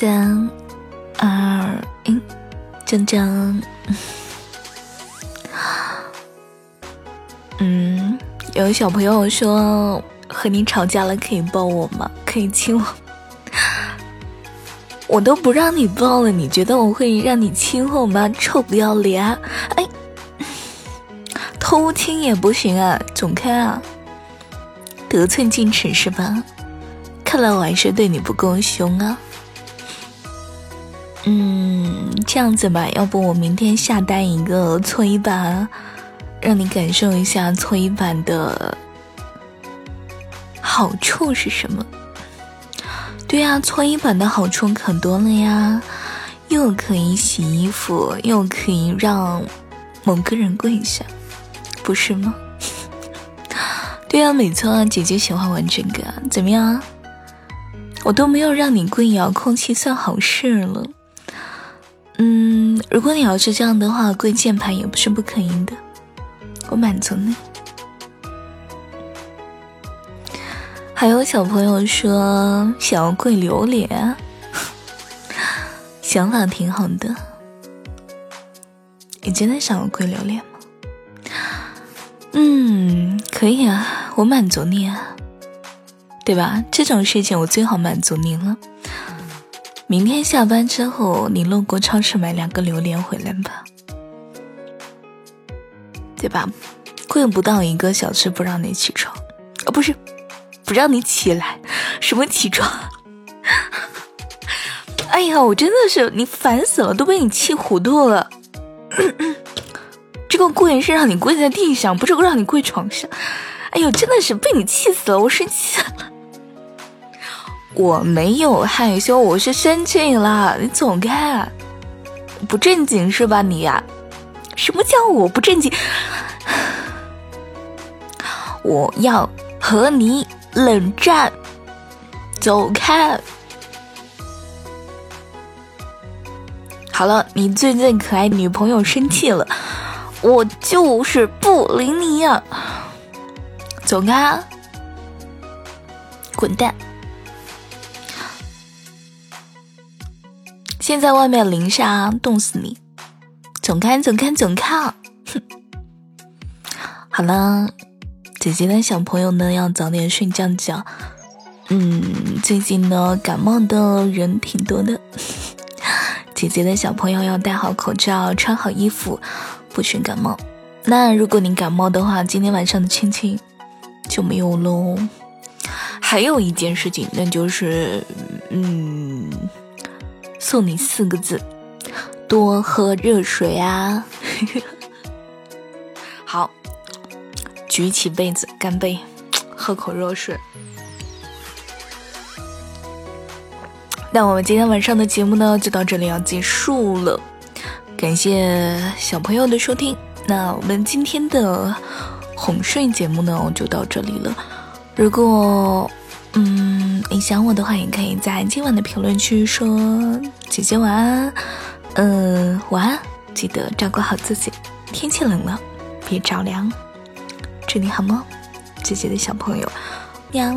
三二一，铮铮。嗯，有小朋友说和你吵架了，可以抱我吗？可以亲我？我都不让你抱了，你觉得我会让你亲我吗？臭不要脸！哎，偷亲也不行啊，走开啊！得寸进尺是吧？看来我还是对你不够凶啊。嗯，这样子吧，要不我明天下单一个搓衣板，让你感受一下搓衣板的好处是什么？对呀，搓衣板的好处可多了呀，又可以洗衣服，又可以让某个人跪下，不是吗？对呀，没错啊，姐姐喜欢玩这个，怎么样？我都没有让你跪遥控器，算好事了。如果你要是这样的话，跪键盘也不是不可以的，我满足你。还有小朋友说想要跪榴莲，想法挺好的。你真的想要跪榴莲吗？嗯，可以啊，我满足你啊，对吧？这种事情我最好满足你了。明天下班之后，你路过超市买两个榴莲回来吧，对吧？跪不到一个小时不让你起床，啊，不是。不让你起来，什么起床？哎呀，我真的是你烦死了，都被你气糊涂了。这个跪是让你跪在地上，不是让你跪床上。哎呦，真的是被你气死了，我生气了。我没有害羞，我是生气了。你走开，不正经是吧你呀？什么叫我不正经？我要和你。冷战，走开！好了，你最最可爱女朋友生气了，我就是不理你呀！走开，滚蛋！现在外面零下，冻死你！走开，走开，走开！哼！好了。姐姐的小朋友呢，要早点睡觉觉。嗯，最近呢，感冒的人挺多的。姐姐的小朋友要戴好口罩，穿好衣服，不许感冒。那如果你感冒的话，今天晚上的亲亲就没有喽。还有一件事情，那就是，嗯，送你四个字：多喝热水啊。好。举起杯子，干杯，喝口热水。那我们今天晚上的节目呢，就到这里要结束了。感谢小朋友的收听。那我们今天的哄睡节目呢，就到这里了。如果嗯你想我的话，也可以在今晚的评论区说姐姐晚安。嗯，晚安，记得照顾好自己。天气冷了，别着凉。祝你好梦，姐姐的小朋友，喵。